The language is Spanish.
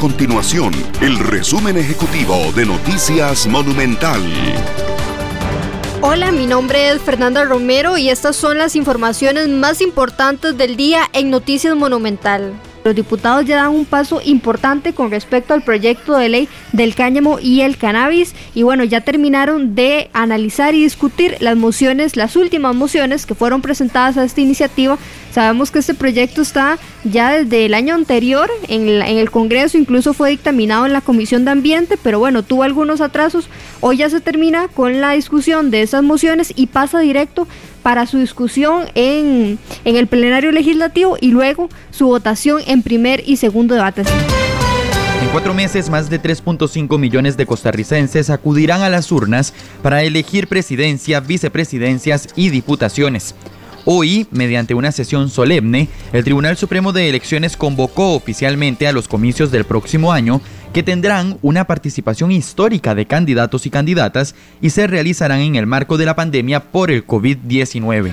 continuación el resumen ejecutivo de Noticias Monumental. Hola, mi nombre es Fernanda Romero y estas son las informaciones más importantes del día en Noticias Monumental. Los diputados ya dan un paso importante con respecto al proyecto de ley del cáñamo y el cannabis y bueno, ya terminaron de analizar y discutir las mociones, las últimas mociones que fueron presentadas a esta iniciativa. Sabemos que este proyecto está ya desde el año anterior en, el Congreso, incluso fue dictaminado en la Comisión de Ambiente, pero bueno, tuvo algunos atrasos. Hoy ya se termina con la discusión de esas mociones y pasa directo para su discusión en, en el plenario legislativo y luego su votación en primer y segundo debate. En cuatro meses, más de 3.5 millones de costarricenses acudirán a las urnas para elegir presidencia, vicepresidencias y diputaciones. Hoy, mediante una sesión solemne, el Tribunal Supremo de Elecciones convocó oficialmente a los comicios del próximo año que tendrán una participación histórica de candidatos y candidatas y se realizarán en el marco de la pandemia por el COVID-19.